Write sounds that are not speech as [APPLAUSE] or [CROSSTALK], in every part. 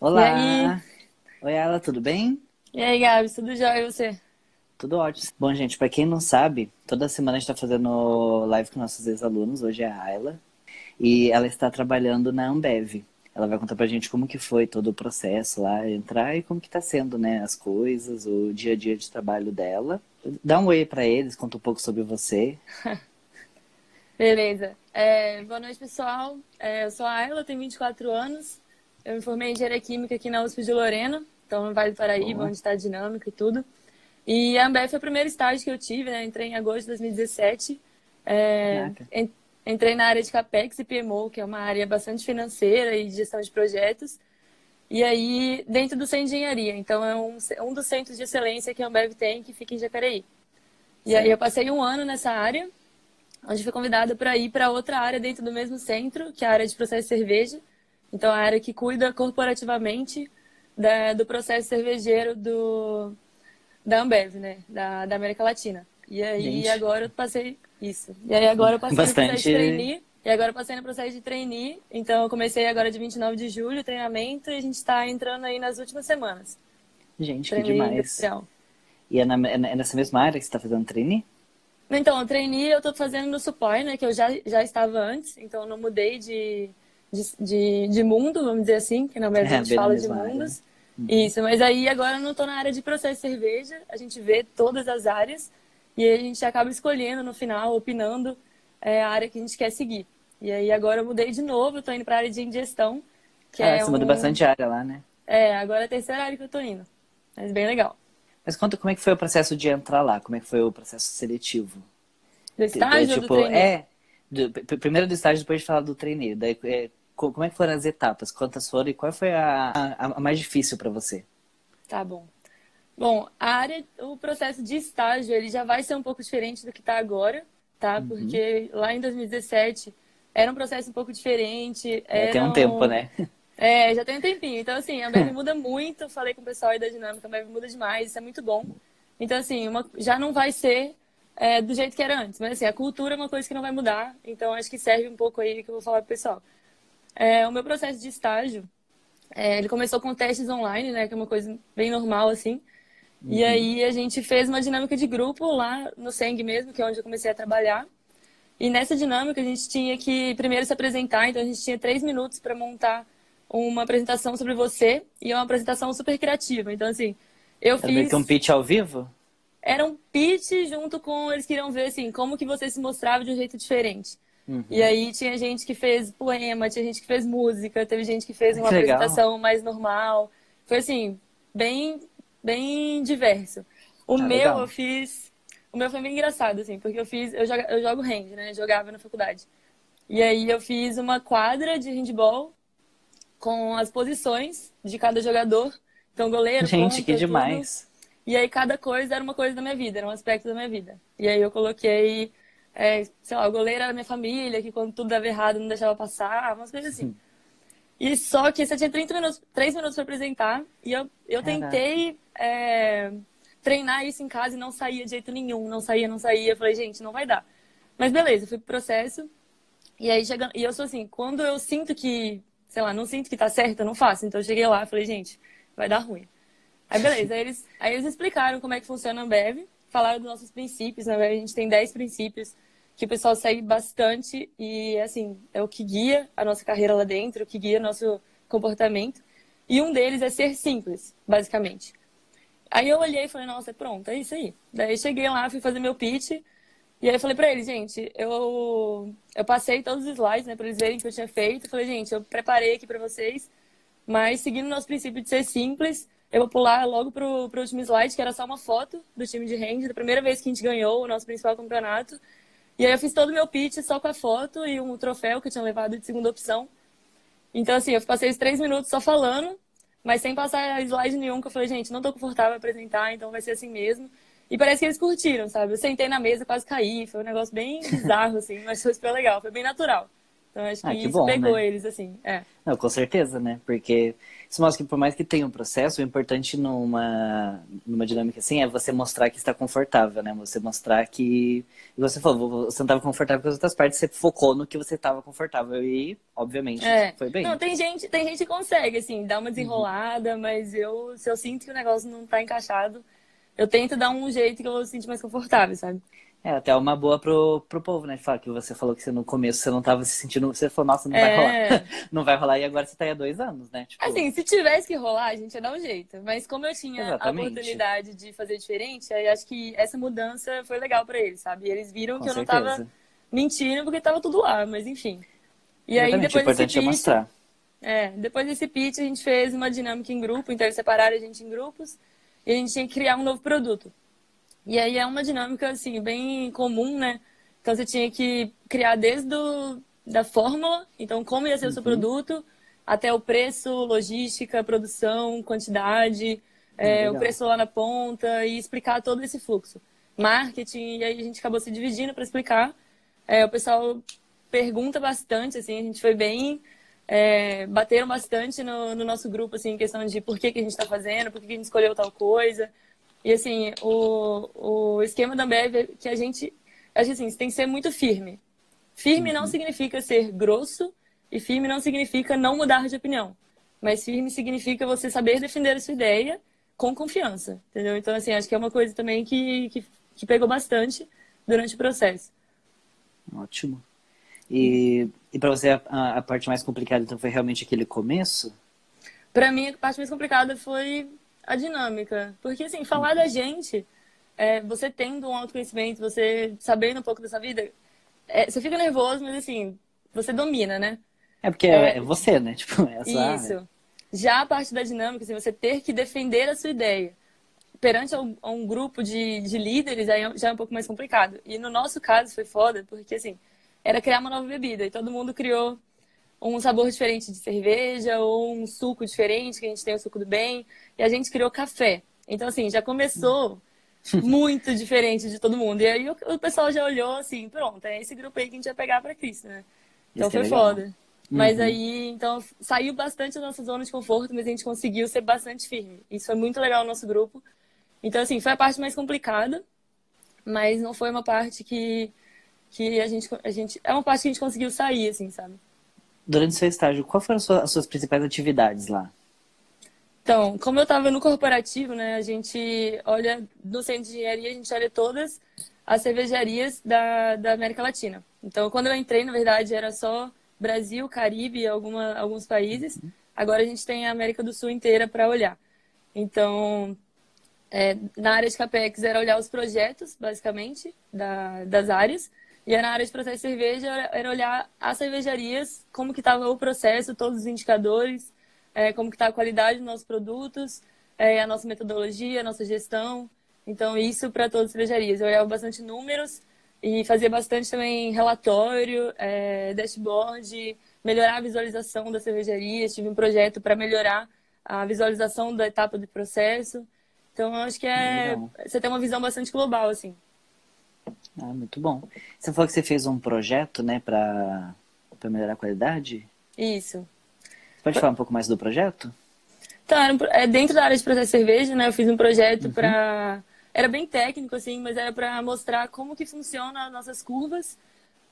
Olá! E? Oi, Ela, tudo bem? E aí, Gabi, tudo jóia e você? Tudo ótimo. Bom, gente, para quem não sabe, toda semana a gente está fazendo live com nossos ex-alunos. Hoje é a Ayla. E ela está trabalhando na Ambev. Ela vai contar pra gente como que foi todo o processo lá, entrar e como que tá sendo, né, as coisas, o dia a dia de trabalho dela. Dá um oi para eles, conta um pouco sobre você. [LAUGHS] Beleza. É, boa noite, pessoal. É, eu sou a Ayla, tenho 24 anos. Eu me formei em Engenharia Química aqui na USP de Lorena, então no Vale do Paraíba, onde está a dinâmica e tudo. E a Ambev foi o primeiro estágio que eu tive, né? Entrei em agosto de 2017. É, entrei na área de CAPEX e PMO, que é uma área bastante financeira e de gestão de projetos. E aí, dentro do Centro de Engenharia. Então, é um, um dos centros de excelência que a Ambev tem, que fica em Jacareí. E aí, eu passei um ano nessa área, onde fui convidada para ir para outra área dentro do mesmo centro, que é a área de processo de cerveja. Então, a área que cuida corporativamente da- do processo cervejeiro do, da Ambev, né? Da, da América Latina. E aí, Gente. agora eu passei isso. E aí, agora eu passei no processo Bastante- de trainee. E agora eu passei no processo de trainee. Então, eu comecei agora de 29 de julho, o treinamento, e a gente está entrando aí nas últimas semanas. Gente, que Trainee demais. industrial. E é, na- é nessa mesma área que você tá fazendo trainee? Então, o trainee eu tô fazendo no Supor, né? Que eu já, já estava antes, então eu não mudei de, de, de, de mundo, vamos dizer assim, que na verdade É, a gente fala de área, mundos. Isso, mas aí agora eu não tô na área de processo de cerveja, a gente vê todas as áreas e aí a gente acaba escolhendo no final, opinando é, a área que a gente quer seguir. E aí agora eu mudei de novo, eu tô indo pra área de ingestão, que ah, é você muda um- bastante área lá, né? É, agora é a terceira área que eu tô indo. Mas bem legal. Mas conta como é que foi o processo de entrar lá, como é que foi o processo seletivo? Do estágio ou do tipo, trainee? é, do- primeiro do estágio, depois de falar do trainee. Daí, é, co- como é que foram as etapas? Quantas foram e qual foi a, a, a mais difícil para você? Tá bom. Bom, a área, o processo de estágio, ele já vai ser um pouco diferente do que está agora, tá? Uhum. Porque lá em 2017 era um processo um pouco diferente. É, tem um tempo, né? [LAUGHS] É, já tem um tempinho. Então, assim, a Ambev muda muito. Falei com o pessoal aí da dinâmica, a Ambev muda demais, isso é muito bom. Então, assim, uma- já não vai ser é, do jeito que era antes. Mas, assim, a cultura é uma coisa que não vai mudar. Então, acho que serve um pouco aí que eu vou falar pro pessoal. É, o meu processo de estágio, é, ele começou com testes online, né? Que é uma coisa bem normal, assim. E aí a gente fez uma dinâmica de grupo lá no Seng mesmo, que é onde eu comecei a trabalhar. E nessa dinâmica a gente tinha que primeiro se apresentar, então a gente tinha três minutos para montar uma apresentação sobre você e é uma apresentação super criativa. Então, assim, eu Era meio fiz. que um pitch ao vivo? Era um pitch junto com. Eles queriam ver, assim, como que você se mostrava de um jeito diferente. Uhum. E aí tinha gente que fez poema, tinha gente que fez música, teve gente que fez uma legal. apresentação mais normal. Foi assim, bem, bem diverso. O Ah, meu legal. eu fiz. O meu foi bem engraçado, assim, porque eu fiz. Eu, joga, eu jogo hand, né? Jogava na faculdade. E aí eu fiz uma quadra de handball com as posições de cada jogador. Então, goleiro, Gente, ponta, que tudo. E aí cada coisa era uma coisa da minha vida, era um aspecto da minha vida. E aí eu coloquei, é, sei lá, o goleiro era minha família, que quando tudo dava errado não deixava passar, umas coisas assim. E só que você tinha 30 minutos, 3 minutos para apresentar, e eu, eu tentei é, treinar isso em casa e não saía de jeito nenhum, não saía, não saía. Eu falei, gente, não vai dar. Mas beleza, fui pro processo, e aí chegando, e eu sou assim, quando eu sinto que, sei lá, não sinto que tá certo, eu não faço. Então eu cheguei lá e falei, gente, vai dar ruim. Aí beleza, aí eles, aí eles explicaram como é que funciona a Ambev, falaram dos nossos princípios, na Ambev a gente tem 10 princípios que o pessoal segue bastante e, assim, é o que guia a nossa carreira lá dentro, o que guia nosso comportamento. E um deles é ser simples, basicamente. Aí eu olhei e falei, nossa, pronto, é isso aí. Daí cheguei lá, fui fazer meu pitch, e aí eu falei pra eles, gente, eu, eu passei todos os slides, né, pra eles verem o que eu tinha feito. Falei, gente, eu preparei aqui pra vocês, mas seguindo o nosso princípio de ser simples, eu vou pular logo pro, pro último slide, que era só uma foto do time de hand, da primeira vez que a gente ganhou o nosso principal campeonato. E aí eu fiz todo o meu pitch só com a foto e um troféu que eu tinha levado de segunda opção. Então, assim, eu passei os três minutos só falando, mas sem passar slide nenhum, que eu falei, gente, não tô confortável em apresentar, então vai ser assim mesmo. E parece que eles curtiram, sabe? Eu sentei na mesa, quase caí, foi um negócio bem bizarro, assim, [LAUGHS] mas foi super legal, foi bem natural. Então acho que, Ah, que isso bom, pegou né? eles, assim. É. Não, com certeza, né? Porque isso mostra que por mais que tenha um processo, o importante numa, numa dinâmica assim é você mostrar que está confortável, né? Você mostrar que. Você falou, você não estava confortável com as outras partes, você focou no que você estava confortável e, obviamente, É. foi bem. Não, tem gente, tem gente que consegue, assim, dar Uhum. uma desenrolada, mas eu, se eu sinto que o negócio não tá encaixado, eu tento dar um jeito que eu vou se sentir mais confortável, sabe? É até uma boa pro, pro povo, né? Falar que você falou que você no começo você não estava se sentindo. Você falou, nossa, não vai rolar. É. [LAUGHS] Não vai rolar e agora você tá aí há dois anos, né? Tipo, Assim, se tivesse que rolar, a gente ia dar um jeito. Mas como eu tinha Exatamente. a oportunidade de fazer diferente, aí acho que essa mudança foi legal pra eles, sabe? E eles viram com que eu não certeza. tava mentindo porque tava tudo lá, mas enfim. E aí Exatamente, o depois desse importante é pitch, mostrar. é, depois desse pitch a gente fez uma dinâmica em grupo, então eles separaram a gente em grupos e a gente tinha que criar um novo produto. E aí é uma dinâmica assim bem comum, né? Então você tinha que criar desde do, da fórmula, então como ia ser o seu produto, até o preço, logística, produção, quantidade, é, legal. o preço lá na ponta e explicar todo esse fluxo. Marketing, e aí a gente acabou se dividindo para explicar. É, o pessoal pergunta bastante, assim, a gente foi bem. é, bateram bastante no, no nosso grupo, assim, em questão de por que, que a gente está fazendo, por que, que a gente escolheu tal coisa. E, assim, o, o esquema da Ambev é que a gente. Acho assim, você tem que ser muito firme. Firme não significa ser grosso e firme não significa não mudar de opinião. Mas firme significa você saber defender a sua ideia com confiança, entendeu? Então, assim, acho que é uma coisa também que, que, que pegou bastante durante o processo. Ótimo. E, e para você a, a parte mais complicada então foi realmente aquele começo? Pra mim, a parte mais complicada foi a dinâmica. Porque, assim, falar da gente, é, você tendo um autoconhecimento, você sabendo um pouco dessa vida, é, você fica nervoso, mas, assim, você domina, né? É porque é, é você, né? [LAUGHS] Tipo, essa Isso. Já a parte da dinâmica, assim, você ter que defender a sua ideia perante a um, a um grupo de, de líderes, aí já é um pouco mais complicado. E no nosso caso foi foda, porque, assim, era criar uma nova bebida. E todo mundo criou um sabor diferente de cerveja ou um suco diferente, que a gente tem o suco do bem. E a gente criou café. Então, assim, já começou [LAUGHS] muito diferente de todo mundo. E aí o, o pessoal já olhou assim, pronto, é esse grupo aí que a gente vai pegar pra Cristo, né? Então Isso é foi legal. foda. Mas Uhum. aí, então, saiu bastante da nossa zona de conforto, mas a gente conseguiu ser bastante firme. Isso foi muito legal no nosso grupo. Então, assim, foi a parte mais complicada, mas não foi uma parte que, que a, gente, a gente. É uma parte que a gente conseguiu sair, assim, sabe? Durante seu estágio, qual foram as suas, as suas principais atividades lá? Então, como eu estava no corporativo, né, a gente olha, no centro de engenharia, a gente olha todas as cervejarias da, da América Latina. Então, quando eu entrei, na verdade, era só Brasil, Caribe alguma, alguns países. Agora a gente tem a América do Sul inteira para olhar. Então, é, na área de CAPEX era olhar os projetos, basicamente, da, das áreas. E na área de processo de cerveja era- era olhar as cervejarias, como que estava o processo, todos os indicadores, é, como que está a qualidade dos nossos produtos, é, a nossa metodologia, a nossa gestão. Então, isso para todas as cervejarias. Eu olhava bastante números e fazia bastante também relatório, é, dashboard, melhorar a visualização das cervejarias. Tive um projeto para melhorar a visualização da etapa do processo. Então, eu acho que é Legal. você tem uma visão bastante global, assim. Ah, muito bom. Você falou que você fez um projeto, né, para para melhorar a qualidade? Isso. Você pode falar um pouco mais do projeto? Então, era um é, dentro da área de processo de cerveja, né? Eu fiz um projeto para Era bem técnico, assim, mas era para mostrar como que funciona as nossas curvas.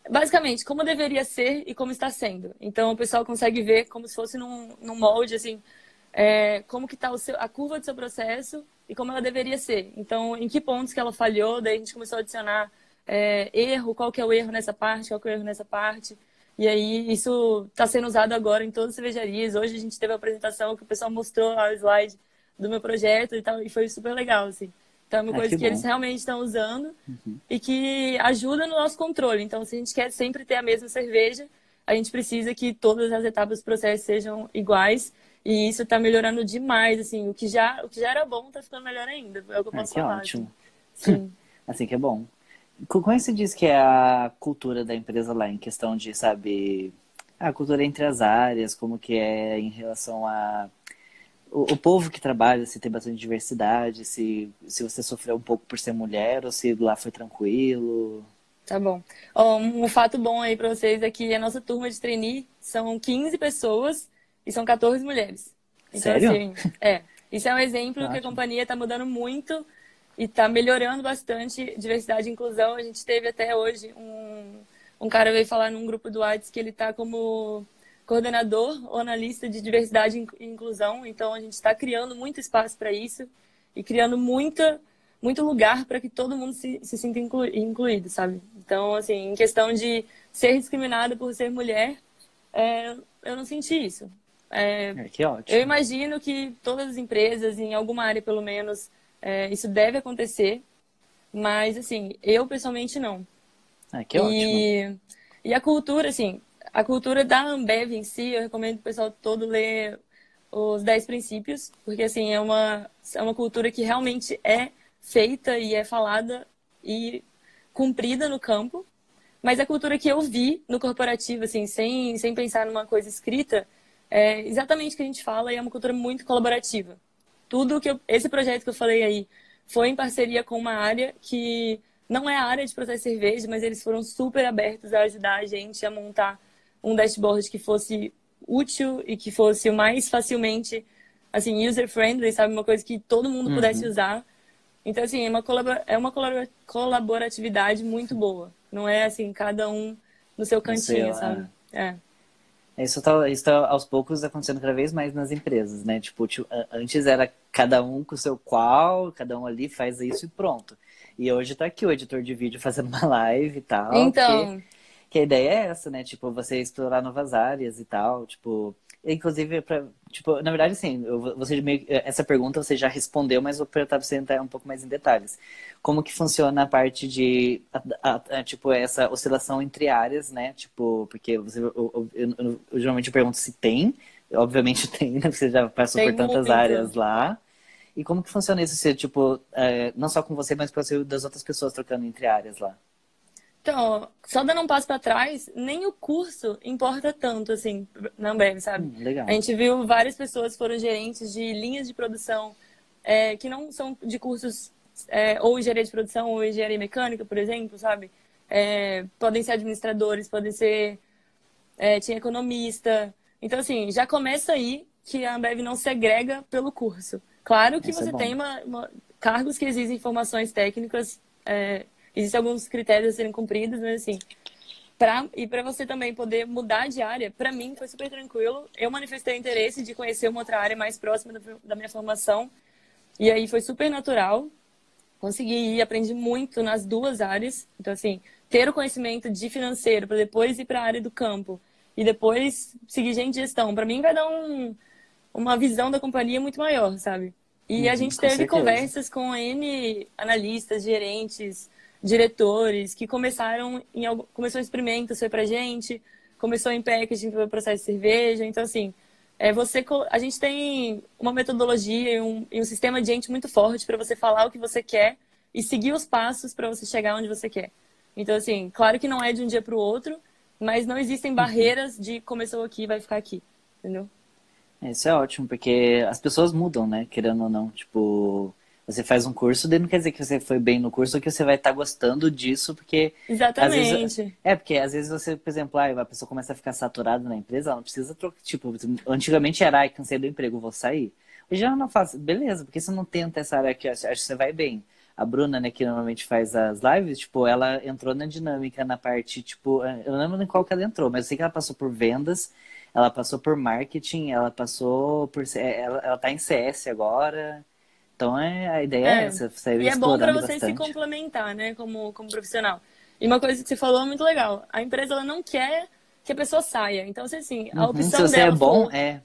Basicamente, como deveria ser e como está sendo. Então, o pessoal consegue ver como se fosse num, num molde, assim, é, como que está a curva do seu processo e como ela deveria ser. Então, em que pontos que ela falhou, daí a gente começou a adicionar é, erro, qual que é o erro nessa parte, qual que é o erro nessa parte. E aí, isso está sendo usado agora em todas as cervejarias. Hoje a gente teve a apresentação que o pessoal mostrou lá o slide do meu projeto e tal, e foi super legal, assim. Então, é uma Ah, coisa que que, eles realmente estão usando e que ajuda no nosso controle. Então, se a gente quer sempre ter a mesma cerveja, a gente precisa que todas as etapas do processo sejam iguais. E isso está melhorando demais, assim. O que já, o que já era bom está ficando melhor ainda. É o que eu Ah, posso que falar. ótimo. Assim. Sim. [LAUGHS] Assim que é bom. Co- Como é que você diz que é a cultura da empresa lá, em questão de, sabe, a cultura entre as áreas, como que é em relação a o, o povo que trabalha, se tem bastante diversidade, se, se você sofreu um pouco por ser mulher ou se lá foi tranquilo. Tá bom. um fato bom aí para vocês é que a nossa turma de trainee são 15 pessoas e são 14 mulheres. Então, Sério? assim, [LAUGHS] é. Isso é um exemplo que a companhia está mudando muito e está melhorando bastante diversidade e inclusão. A gente teve até hoje um, um cara veio falar num grupo do WhatsApp que ele está como coordenador ou analista de diversidade e inclusão. Então, a gente está criando muito espaço para isso e criando muita muito lugar para que todo mundo se, se sinta inclu, incluído, sabe? Então, assim, em questão de ser discriminada por ser mulher, é, eu não senti isso. É, é, que ótimo. Eu imagino que todas as empresas, em alguma área pelo menos, é, isso deve acontecer, mas, assim, eu pessoalmente não. É, que ótimo. E a cultura, assim, a cultura da Ambev em si, eu recomendo o pessoal todo ler os 10 princípios, porque, assim, é uma, é uma cultura que realmente é feita e é falada e cumprida no campo. Mas a cultura que eu vi no corporativo, assim, sem, sem pensar numa coisa escrita, é exatamente o que a gente fala e é uma cultura muito colaborativa. Tudo que eu, esse projeto que eu falei aí foi em parceria com uma área que não é a área de processo de cerveja, mas eles foram super abertos a ajudar a gente a montar um dashboard que fosse útil e que fosse o mais facilmente assim user friendly, sabe, uma coisa que todo mundo pudesse uhum. usar então, assim, é uma, é uma colaboratividade muito boa. Não é assim, cada um no seu cantinho, sabe? É. Isso tá, isso tá aos poucos acontecendo cada vez mais nas empresas, né? Tipo, antes era cada um com o seu qual, cada um ali faz isso e pronto. E hoje tá aqui o editor de vídeo fazendo uma live e tal. Então. Que, que a ideia é essa, né? Tipo, você explorar novas áreas e tal. Tipo, Inclusive, pra, tipo, na verdade, sim, você meio, essa pergunta você já respondeu, mas vou para você entrar um pouco mais em detalhes. Como que funciona a parte de, a, a, a, tipo, essa oscilação entre áreas, né? Tipo, porque você, eu, eu, eu, eu geralmente pergunto se tem, obviamente [LAUGHS] tem, né? Você já passou tem por tantas áreas lá. E como que funciona isso, se, tipo, é, não só com você, mas com você das outras pessoas trocando entre áreas lá? Então, só dando um passo para trás, nem o curso importa tanto, assim, na Ambev, sabe? Hum, legal. A gente viu várias pessoas que foram gerentes de linhas de produção é, que não são de cursos é, ou engenharia de produção ou engenharia mecânica, por exemplo, sabe? É, podem ser administradores, podem ser... É, tinha economista. Então, assim, já começa aí que a Ambev não segrega pelo curso. Claro que Isso é você tem uma, uma, cargos que exigem informações técnicas é, Existem alguns critérios a serem cumpridos, mas assim, pra, e para você também poder mudar de área, para mim foi super tranquilo. Eu manifestei interesse de conhecer uma outra área mais próxima da minha formação, e aí foi super natural. Consegui ir, aprendi muito nas duas áreas. Então, assim, ter o conhecimento de financeiro para depois ir para a área do campo e depois seguir gente de gestão, para mim vai dar um, uma visão da companhia muito maior, sabe? E uhum, a gente teve certeza. conversas com N analistas, gerentes, diretores que começaram em começou experimentos foi pra gente, começou em packaging foi processo de cerveja, então assim, é você a gente tem uma metodologia e um, e um sistema de gente muito forte para você falar o que você quer e seguir os passos para você chegar onde você quer. Então assim, claro que não é de um dia para o outro, mas não existem uhum. barreiras de começou aqui vai ficar aqui, entendeu? Isso é ótimo, porque as pessoas mudam, né? Querendo ou não. Tipo, você faz um curso, daí não quer dizer que você foi bem no curso ou que você vai estar tá gostando disso, porque. Exatamente. Vezes, é, porque às vezes você, por exemplo, ah, a pessoa começa a ficar saturada na empresa, ela não precisa trocar. Tipo, antigamente era, ai, cansei do emprego, vou sair. Hoje já não faz. Beleza, porque você não tenta essa área aqui, acho que você vai bem. A Bruna, né, que normalmente faz as lives, tipo, ela entrou na dinâmica, na parte, tipo, eu não lembro em qual que ela entrou, mas eu sei que ela passou por vendas, ela passou por marketing, ela passou por. Ela, ela tá em CS agora. Então é, a ideia é, é essa. Você e é bom para você bastante. se complementar, né, como, como profissional. E uma coisa que você falou é muito legal. A empresa ela não quer que a pessoa saia. Então, assim, a uhum, opção se você dela é bom, for, é.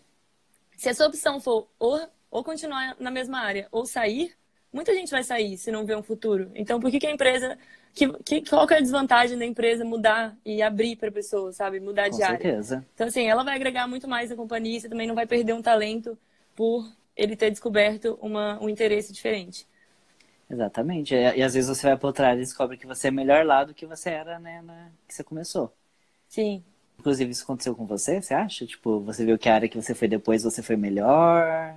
Se a sua opção for ou, ou continuar na mesma área ou sair, muita gente vai sair se não vê um futuro. Então, por que, que a empresa. Que, que, qual que é a desvantagem da empresa mudar e abrir para a pessoa, sabe? Mudar Com de área. Certeza. Então, assim, ela vai agregar muito mais na companhia, você também não vai perder um talento por ele ter descoberto uma, um interesse diferente. Exatamente. E, às vezes você vai para outra área e descobre que você é melhor lá do que você era, né, na, que você começou. Sim. Inclusive, isso aconteceu com você, você acha? Tipo, você viu que a área que você foi depois, você foi melhor?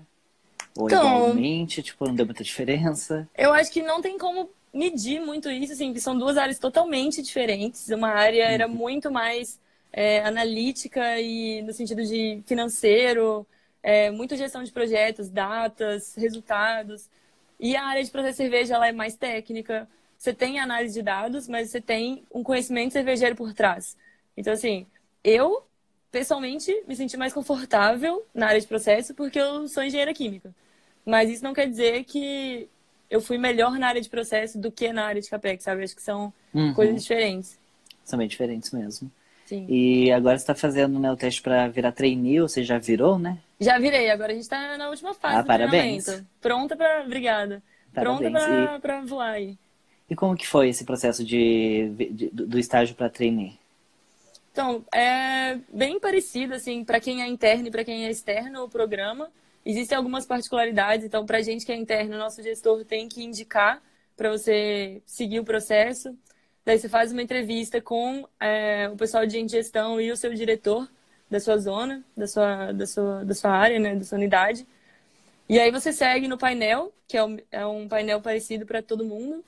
Ou então, igualmente, tipo, não deu muita diferença? Eu acho que não tem como medi muito isso, assim, que são duas áreas totalmente diferentes. Uma área era uhum. muito mais é, analítica e no sentido de financeiro, é, muito gestão de projetos, datas, resultados. E a área de processo de cerveja ela é mais técnica. Você tem análise de dados, mas você tem um conhecimento cervejeiro por trás. Então, assim, eu, pessoalmente, me senti mais confortável na área de processo porque eu sou engenheira química. Mas isso não quer dizer que eu fui melhor na área de processo do que na área de CAPEX, sabe? Acho que são uhum. coisas diferentes. São bem diferentes mesmo. Sim. E agora você está fazendo né, o teste para virar trainee, ou você já virou, né? Já virei, agora a gente está na última fase ah, do parabéns. treinamento. Pronta para... Obrigada. Parabéns. Pronta para e... voar aí. E como que foi esse processo de, de do estágio para trainee? Então, é bem parecido, assim, para quem é interno e para quem é externo o programa. Existem algumas particularidades, então, para a gente que é interno, nosso gestor tem que indicar para você seguir o processo. Daí você faz uma entrevista com é, o pessoal de gestão e o seu diretor da sua zona, da sua, da sua, da sua área, né, da sua unidade. E aí você segue no painel, que é um, é um painel parecido para todo mundo.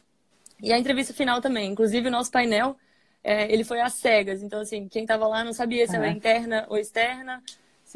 E a entrevista final também. Inclusive, o nosso painel, é, ele foi às cegas. Então, assim, quem estava lá não sabia se uhum. era interna ou externa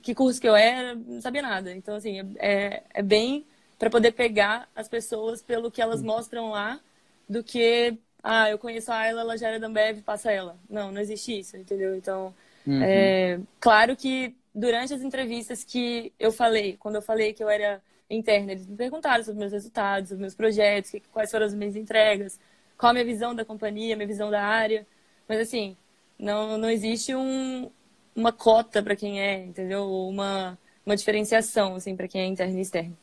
que curso que eu era, não sabia nada. Então, assim, é, é bem para poder pegar as pessoas pelo que elas mostram lá, do que, ah, eu conheço a ela, ela já era da Ambev, passa ela. Não, não existe isso, entendeu? Então, uhum. é, claro que durante as entrevistas que eu falei, quando eu falei que eu era interna, eles me perguntaram sobre meus resultados, sobre meus projetos, quais foram as minhas entregas, qual a minha visão da companhia, minha visão da área. Mas, assim, não, não existe um, uma cota para quem é, entendeu? Uma, uma diferenciação, assim, para quem é interno e externo.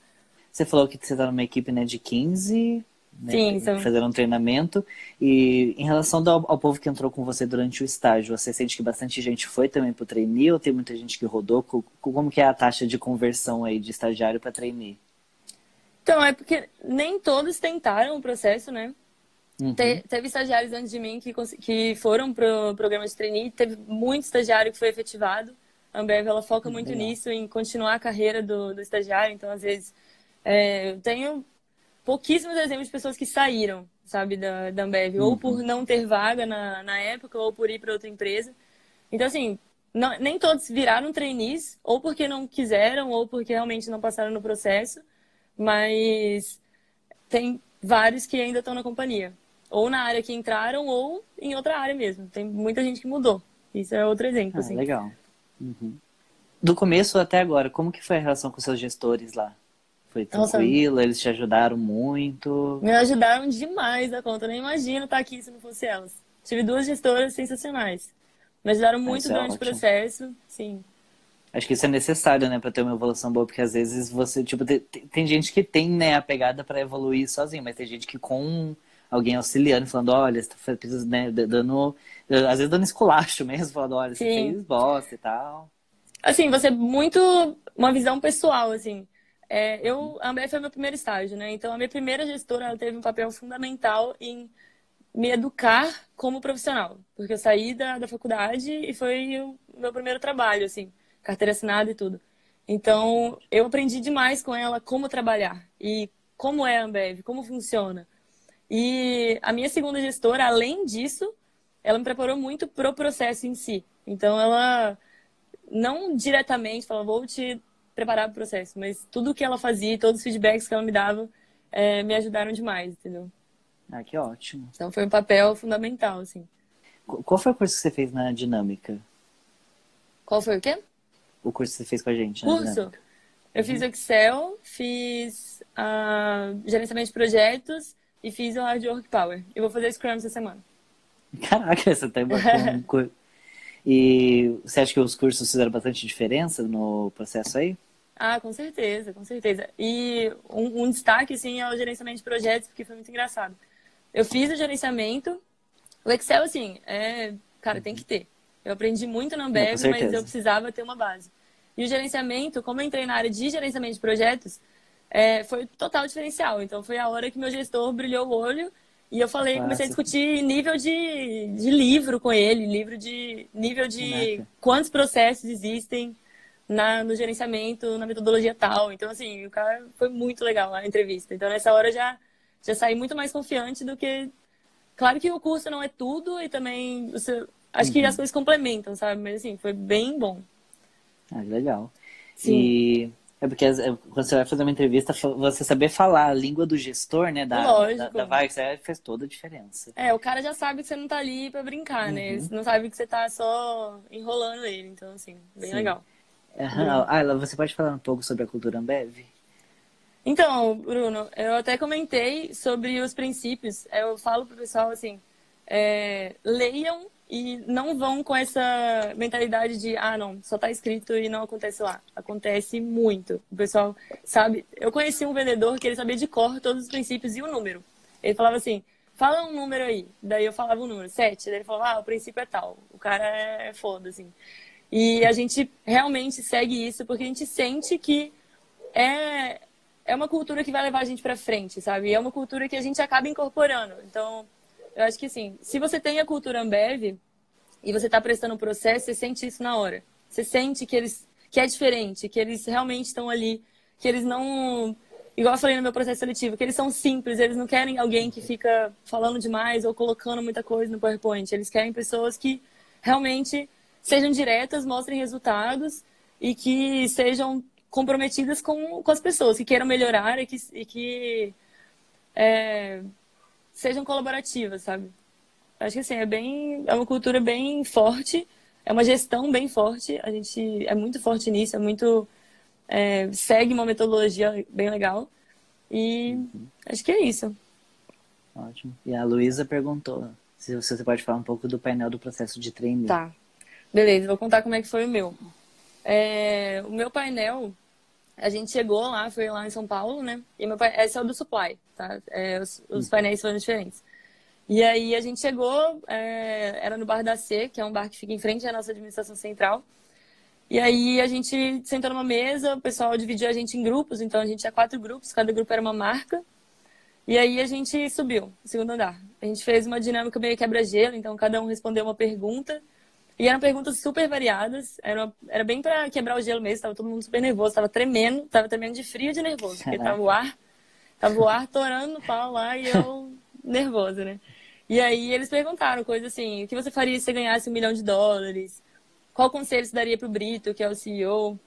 Você falou que você está numa equipe né, de 15, né, Sim, são... fazendo um treinamento. E em relação ao, ao, povo que entrou com você durante o estágio, você sente que bastante gente foi também para o trainee ou tem muita gente que rodou? Como que é a taxa de conversão aí de estagiário para trainee? Então, é porque nem todos tentaram o processo, né? Uhum. Te, teve estagiários antes de mim que, que foram para o programa de trainee, teve muito estagiário que foi efetivado. A Ambev, ela foca muito Legal. nisso, em continuar a carreira do, do estagiário. Então, às vezes, é, eu tenho pouquíssimos exemplos de pessoas que saíram, sabe, da, da Ambev. Uhum. Ou por não ter vaga na, na época, ou por ir para outra empresa. Então, assim, não, nem todos viraram trainees, ou porque não quiseram, ou porque realmente não passaram no processo. Mas tem vários que ainda estão na companhia ou na área que entraram ou em outra área mesmo. Tem muita gente que mudou. Isso é outro exemplo, ah, assim. Legal. Uhum. Do começo até agora, como que foi a relação com seus gestores lá? Foi tranquila? Nossa, eles te ajudaram muito? Me ajudaram demais a conta. Eu nem imagino estar aqui se não fosse elas. Tive duas gestoras sensacionais. Me ajudaram muito ah, durante é o processo, sim. Acho que isso é necessário, né, para ter uma evolução boa, porque às vezes você, tipo, tem, tem gente que tem, né, a pegada para evoluir sozinho, mas tem gente que com alguém auxiliando, falando, olha, você tá fazendo, né, dando, às vezes dando esculacho [LAUGHS] mesmo, falando, olha, você Sim. fez bosta e tal. Assim, você muito, uma visão pessoal, assim, é, eu, a Ambev foi meu primeiro estágio, né, então a minha primeira gestora, teve um papel fundamental em me educar como profissional, porque eu saí da, da faculdade e foi o meu primeiro trabalho, assim, carteira assinada e tudo. Então, eu aprendi demais com ela como trabalhar e como é a Ambev, como funciona. E a minha segunda gestora, além disso, ela me preparou muito pro processo em si. Então, ela não diretamente falou, vou te preparar para o processo, mas tudo que ela fazia, todos os feedbacks que ela me dava, é, me ajudaram demais, entendeu? Ah, que ótimo. Então, foi um papel fundamental, assim. Qual foi o curso que você fez na Dinâmica? Qual foi o quê? O curso que você fez com a gente. Curso? Dinâmica. Eu fiz uhum. Excel, fiz uh, gerenciamento de projetos e fiz o Hard Work Power. E vou fazer Scrum essa semana. [LAUGHS] Caraca, você tá com... [LAUGHS] E você acha que os cursos fizeram bastante diferença no processo aí? Ah, com certeza, com certeza. E um, um destaque, sim, é o gerenciamento de projetos, porque foi muito engraçado. Eu fiz o gerenciamento, o Excel, assim, é, cara, tem que ter. Eu aprendi muito na Ambev, mas eu precisava ter uma base. E o gerenciamento, como eu entrei na área de gerenciamento de projetos, é, foi total diferencial. Então foi a hora que meu gestor brilhou o olho e eu falei, comecei a discutir nível de, de livro com ele, livro de nível de quantos processos existem na, no gerenciamento, na metodologia tal. Então, assim, o cara foi muito legal a entrevista. Então, nessa hora já, já saí muito mais confiante do que. Claro que o curso não é tudo e também você. Acho uhum. que as coisas complementam, sabe? Mas assim, foi bem bom. Ah, legal. Sim. E é porque é, quando você vai fazer uma entrevista, você saber falar a língua do gestor, né? Da, Lógico. da, da é, faz toda a diferença. É, o cara já sabe que você não tá ali pra brincar, né? uhum. né? Você não sabe que você tá só enrolando ele. Então, assim, bem Sim. legal. Uhum. Ah, você pode falar um pouco sobre a cultura Ambev? Então, Bruno, eu até comentei sobre os princípios. Eu falo pro pessoal assim, é, leiam e não vão com essa mentalidade de, ah, não, só tá escrito e não acontece lá. Acontece muito. O pessoal sabe. Eu conheci um vendedor que ele sabia de cor todos os princípios e o número. Ele falava assim: fala um número aí. Daí eu falava o um número, sete. Daí ele falava, ah, o princípio é tal. O cara é foda, assim. E a gente realmente segue isso porque a gente sente que é, é uma cultura que vai levar a gente para frente, sabe? É uma cultura que a gente acaba incorporando. Então, eu acho que assim, se você tem a cultura Ambev e você está prestando um processo, você sente isso na hora. Você sente que eles que é diferente, que eles realmente estão ali, que eles não igual eu falei no meu processo seletivo, que eles são simples, eles não querem alguém que fica falando demais ou colocando muita coisa no PowerPoint. Eles querem pessoas que realmente sejam diretas, mostrem resultados e que sejam comprometidas com, com as pessoas, que queiram melhorar e que, e que é, sejam colaborativas, sabe? Acho que assim, é bem. É uma cultura bem forte, é uma gestão bem forte. A gente é muito forte nisso, é muito. É, segue uma metodologia bem legal. E uhum. acho que é isso. Ótimo. E a Luísa perguntou se você pode falar um pouco do painel do processo de treino. Tá. Beleza, vou contar como é que foi o meu. É, o meu painel, a gente chegou lá, foi lá em São Paulo, né? E meu, esse é o do Supply, tá? É, os, os, uhum. painéis foram diferentes. E aí a gente chegou, é, era no Bar da C, que é um bar que fica em frente à nossa administração central. E aí a gente sentou numa mesa, o pessoal dividiu a gente em grupos, então a gente tinha quatro grupos, cada grupo era uma marca. E aí a gente subiu, segundo andar. A gente fez uma dinâmica meio quebra-gelo, então cada um respondeu uma pergunta. E eram perguntas super variadas. Era, era bem para quebrar o gelo mesmo. Tava todo mundo super nervoso. Tava tremendo. Tava tremendo de frio e de nervoso. Porque tava o ar... Tava o ar torando no pau lá e eu nervosa, né? E aí eles perguntaram coisas assim... O que você faria se você ganhasse um milhão de dólares? Qual conselho você daria pro Brito, que é o CEO?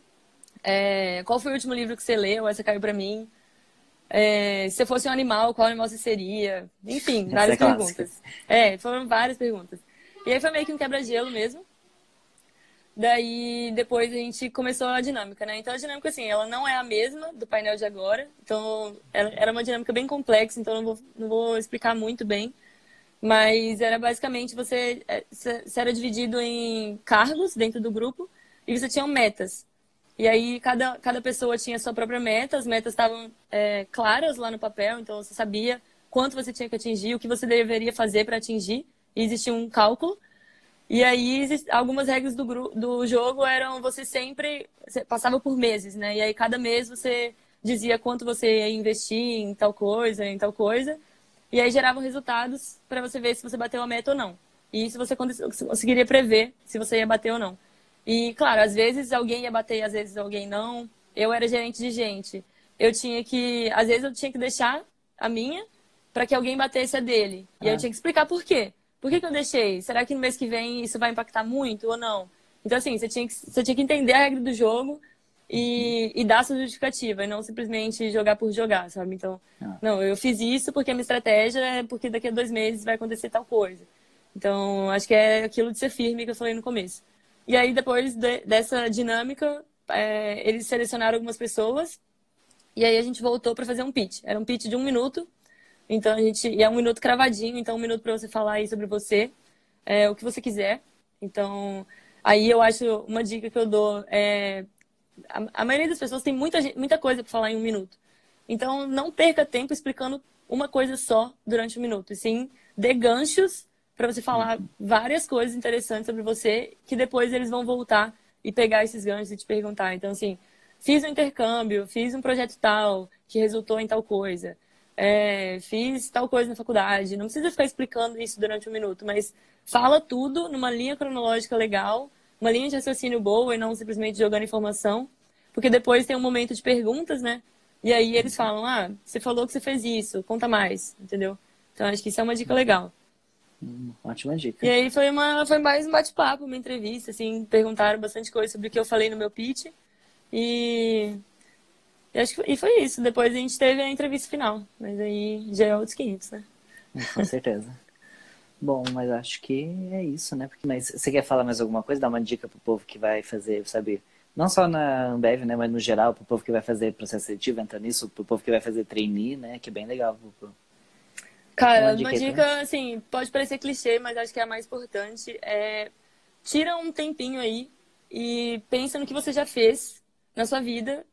É, qual foi o último livro que você leu? Essa caiu para mim. É, se você fosse um animal, qual animal você seria? Enfim, Essa várias é perguntas. É, foram várias perguntas. E aí foi meio que um quebra-gelo mesmo. Daí depois a gente começou a dinâmica, né? Então a dinâmica, assim, ela não é a mesma do painel de agora. Então era uma dinâmica bem complexa, então não vou, não vou explicar muito bem. Mas era basicamente você, é, você era dividido em cargos dentro do grupo e você tinha metas. E aí cada, cada pessoa tinha sua própria meta, as metas estavam é, claras lá no papel, então você sabia quanto você tinha que atingir, o que você deveria fazer para atingir existia um cálculo. E aí, algumas regras do, do jogo eram você sempre você passava por meses, né? E aí, cada mês você dizia quanto você ia investir em tal coisa, em tal coisa. E aí, geravam resultados para você ver se você bateu a meta ou não. E se você conseguiria prever se você ia bater ou não. E, claro, às vezes alguém ia bater, às vezes alguém não. Eu era gerente de gente. Eu tinha que. Às vezes eu tinha que deixar a minha para que alguém batesse a dele. E ah. eu tinha que explicar por quê. Por que, que eu deixei? Será que no mês que vem isso vai impactar muito ou não? Então, assim, você tinha que, você tinha que entender a regra do jogo e, e dar sua justificativa, e não simplesmente jogar por jogar, sabe? Então, ah. não, eu fiz isso porque a minha estratégia é porque daqui a dois meses vai acontecer tal coisa. Então, acho que é aquilo de ser firme que eu falei no começo. E aí, depois de, dessa dinâmica, é, eles selecionaram algumas pessoas e aí a gente voltou para fazer um pitch. Era um pitch de um minuto então a gente. E é um minuto cravadinho, então um minuto para você falar aí sobre você, é, o que você quiser. Então, aí eu acho uma dica que eu dou é. A, a maioria das pessoas tem muita, muita coisa para falar em um minuto. Então, não perca tempo explicando uma coisa só durante um minuto. E sim, dê ganchos para você falar várias coisas interessantes sobre você, que depois eles vão voltar e pegar esses ganchos e te perguntar. Então, assim, fiz um intercâmbio, fiz um projeto tal, que resultou em tal coisa é, fiz tal coisa na faculdade. Não precisa ficar explicando isso durante um minuto, mas fala tudo numa linha cronológica legal, uma linha de raciocínio boa e não simplesmente jogando informação. Porque depois tem um momento de perguntas, né? E aí eles falam, ah, você falou que você fez isso, conta mais, entendeu? Então acho que isso é uma dica legal. Hum, ótima dica. E aí foi, uma, foi mais um bate-papo, uma entrevista, assim, perguntaram bastante coisa sobre o que eu falei no meu pitch. E, e acho que, e foi isso. Depois a gente teve a entrevista final. Mas aí já é outros 500, né? Com certeza. Bom, mas acho que é isso, né? Porque, mas você quer falar mais alguma coisa? Dar uma dica pro povo que vai fazer, sabe? Não só na Ambev, né? Mas no geral, pro povo que vai fazer processo seletivo, entra nisso, pro povo que vai fazer trainee, né? Que é bem legal. Pro... Cara, uma dica, uma dica assim, pode parecer clichê, mas acho que é a mais importante. É tira um tempinho aí e pensa no que você já fez na sua vida.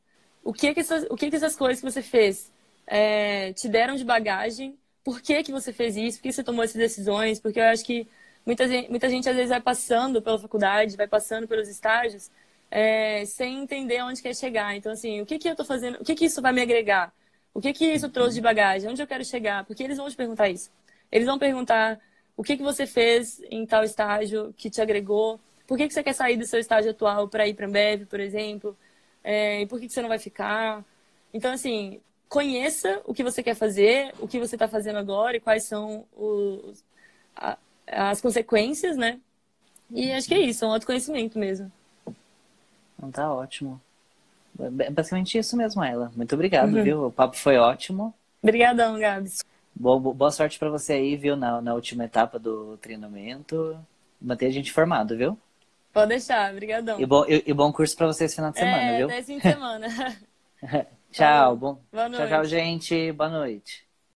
O que que essas, o que que essas coisas que você fez é, te deram de bagagem por que, que você fez isso, por que você tomou essas decisões, porque eu acho que muita muita gente às vezes vai passando pela faculdade, vai passando pelos estágios, é, sem entender onde quer chegar. Então, assim, o que, que eu estou fazendo, o que, que isso vai me agregar? O que, que isso trouxe de bagagem? Onde eu quero chegar? Porque eles vão te perguntar isso. Eles vão perguntar o que, que você fez em tal estágio que te agregou, por que, que você quer sair do seu estágio atual para ir para Ambev, por exemplo, é, e por que, que você não vai ficar. Então, assim, conheça o que você quer fazer, o que você está fazendo agora e quais são os, a, as consequências, né? E acho que é isso, é um autoconhecimento mesmo. Então tá ótimo. É basicamente isso mesmo, ela. Muito obrigado, uhum. viu? O papo foi ótimo. Obrigadão, Gabs. Boa, boa sorte para você aí, viu, na, na última etapa do treinamento. Manter a gente informado, viu? Pode deixar, obrigadão. E bom, e, e bom curso para você esse final de semana, é, viu? É, fim de semana. [LAUGHS] [LAUGHS] Tchau, bom. Boa noite. Tchau, tchau, gente. Boa noite.